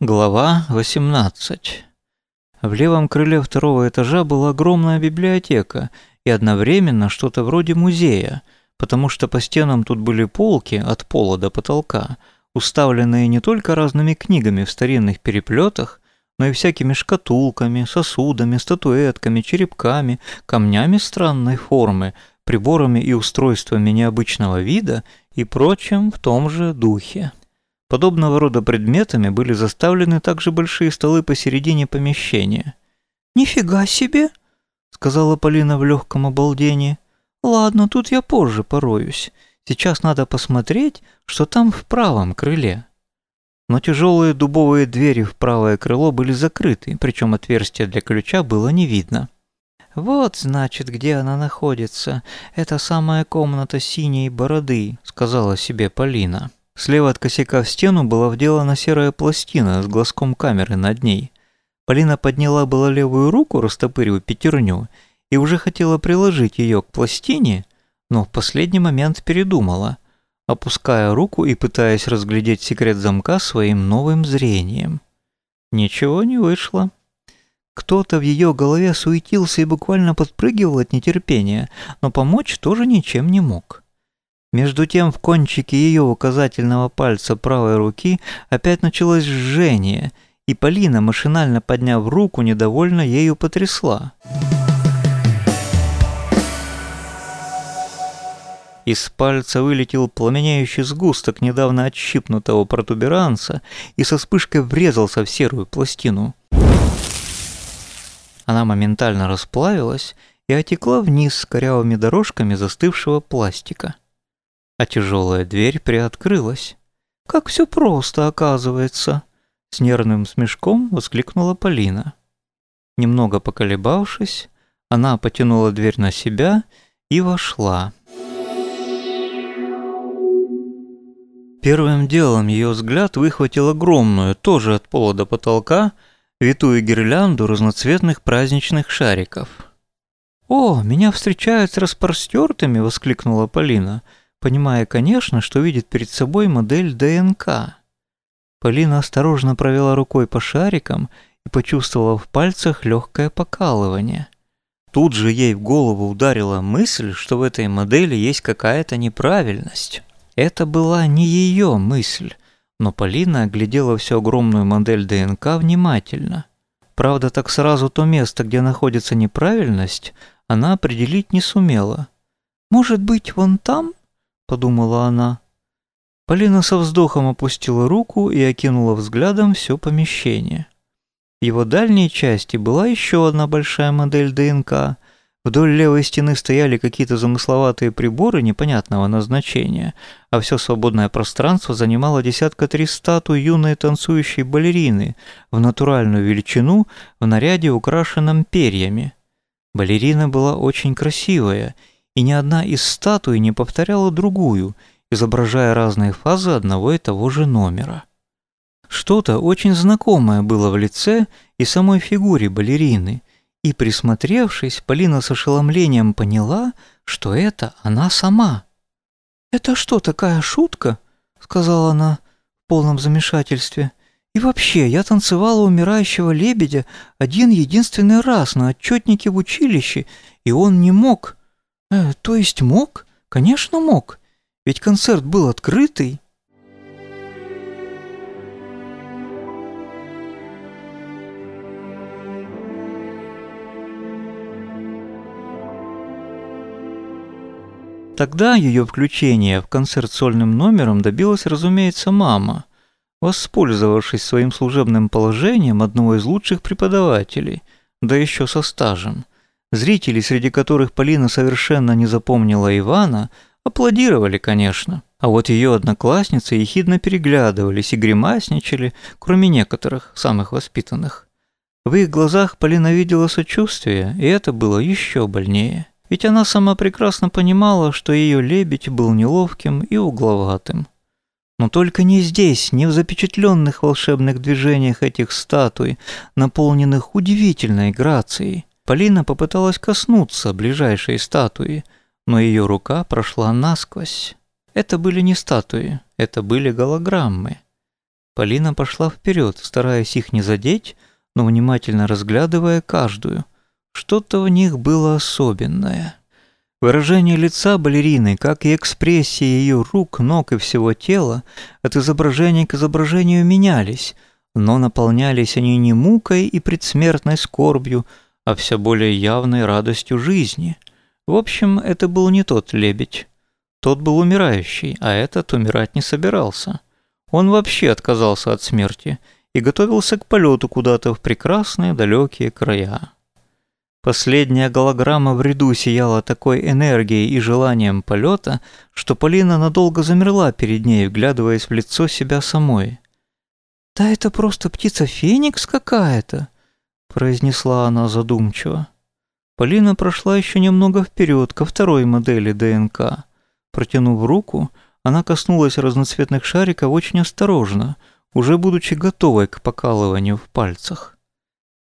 Глава 18 В левом крыле второго этажа была огромная библиотека и одновременно что-то вроде музея, потому что по стенам тут были полки от пола до потолка, уставленные не только разными книгами в старинных переплетах, но и всякими шкатулками, сосудами, статуэтками, черепками, камнями странной формы, приборами и устройствами необычного вида и прочим в том же духе. Подобного рода предметами были заставлены также большие столы посередине помещения. «Нифига себе!» — сказала Полина в легком обалдении. «Ладно, тут я позже пороюсь. Сейчас надо посмотреть, что там в правом крыле». Но тяжелые дубовые двери в правое крыло были закрыты, причем отверстия для ключа было не видно. «Вот, значит, где она находится. Это самая комната синей бороды», — сказала себе Полина. Слева от косяка в стену была вделана серая пластина с глазком камеры над ней. Полина подняла было левую руку, растопырив пятерню, и уже хотела приложить ее к пластине, но в последний момент передумала, опуская руку и пытаясь разглядеть секрет замка своим новым зрением. Ничего не вышло. Кто-то в ее голове суетился и буквально подпрыгивал от нетерпения, но помочь тоже ничем не мог. Между тем в кончике ее указательного пальца правой руки опять началось жжение, и Полина, машинально подняв руку, недовольно ею потрясла. Из пальца вылетел пламеняющий сгусток недавно отщипнутого протуберанца и со вспышкой врезался в серую пластину. Она моментально расплавилась и отекла вниз с корявыми дорожками застывшего пластика а тяжелая дверь приоткрылась. «Как все просто, оказывается!» С нервным смешком воскликнула Полина. Немного поколебавшись, она потянула дверь на себя и вошла. Первым делом ее взгляд выхватил огромную, тоже от пола до потолка, витую гирлянду разноцветных праздничных шариков. «О, меня встречают с распростертыми!» — воскликнула Полина — понимая, конечно, что видит перед собой модель ДНК. Полина осторожно провела рукой по шарикам и почувствовала в пальцах легкое покалывание. Тут же ей в голову ударила мысль, что в этой модели есть какая-то неправильность. Это была не ее мысль, но Полина оглядела всю огромную модель ДНК внимательно. Правда, так сразу то место, где находится неправильность, она определить не сумела. «Может быть, вон там?» – подумала она. Полина со вздохом опустила руку и окинула взглядом все помещение. В его дальней части была еще одна большая модель ДНК. Вдоль левой стены стояли какие-то замысловатые приборы непонятного назначения, а все свободное пространство занимало десятка три статуи юной танцующей балерины в натуральную величину в наряде, украшенном перьями. Балерина была очень красивая – и ни одна из статуй не повторяла другую, изображая разные фазы одного и того же номера. Что-то очень знакомое было в лице и самой фигуре балерины, и, присмотревшись, Полина с ошеломлением поняла, что это она сама. «Это что, такая шутка?» — сказала она в полном замешательстве. «И вообще, я танцевала умирающего лебедя один единственный раз на отчетнике в училище, и он не мог...» Э, то есть мог? Конечно, мог. Ведь концерт был открытый. Тогда ее включение в концерт сольным номером добилась, разумеется, мама, воспользовавшись своим служебным положением одного из лучших преподавателей, да еще со стажем – Зрители, среди которых Полина совершенно не запомнила Ивана, аплодировали, конечно. А вот ее одноклассницы ехидно переглядывались и гримасничали, кроме некоторых, самых воспитанных. В их глазах Полина видела сочувствие, и это было еще больнее. Ведь она сама прекрасно понимала, что ее лебедь был неловким и угловатым. Но только не здесь, не в запечатленных волшебных движениях этих статуй, наполненных удивительной грацией. Полина попыталась коснуться ближайшей статуи, но ее рука прошла насквозь. Это были не статуи, это были голограммы. Полина пошла вперед, стараясь их не задеть, но внимательно разглядывая каждую. Что-то в них было особенное. Выражение лица балерины, как и экспрессия ее рук, ног и всего тела, от изображения к изображению менялись, но наполнялись они не мукой и предсмертной скорбью, а все более явной радостью жизни. В общем, это был не тот лебедь. Тот был умирающий, а этот умирать не собирался. Он вообще отказался от смерти и готовился к полету куда-то в прекрасные далекие края. Последняя голограмма в ряду сияла такой энергией и желанием полета, что Полина надолго замерла перед ней, вглядываясь в лицо себя самой. «Да это просто птица Феникс какая-то», — произнесла она задумчиво. Полина прошла еще немного вперед ко второй модели ДНК. Протянув руку, она коснулась разноцветных шариков очень осторожно, уже будучи готовой к покалыванию в пальцах.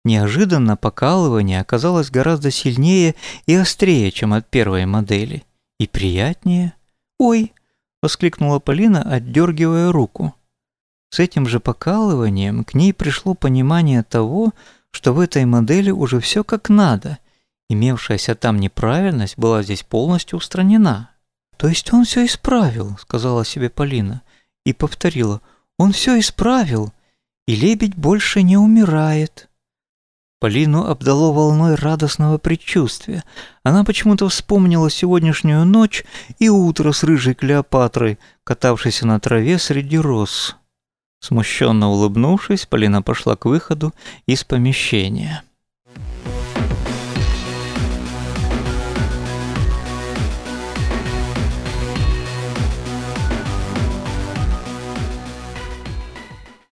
Неожиданно покалывание оказалось гораздо сильнее и острее, чем от первой модели. И приятнее. «Ой!» — воскликнула Полина, отдергивая руку. С этим же покалыванием к ней пришло понимание того, что в этой модели уже все как надо. Имевшаяся там неправильность была здесь полностью устранена. «То есть он все исправил», — сказала себе Полина. И повторила, «Он все исправил, и лебедь больше не умирает». Полину обдало волной радостного предчувствия. Она почему-то вспомнила сегодняшнюю ночь и утро с рыжей Клеопатрой, катавшейся на траве среди роз. Смущенно улыбнувшись, Полина пошла к выходу из помещения.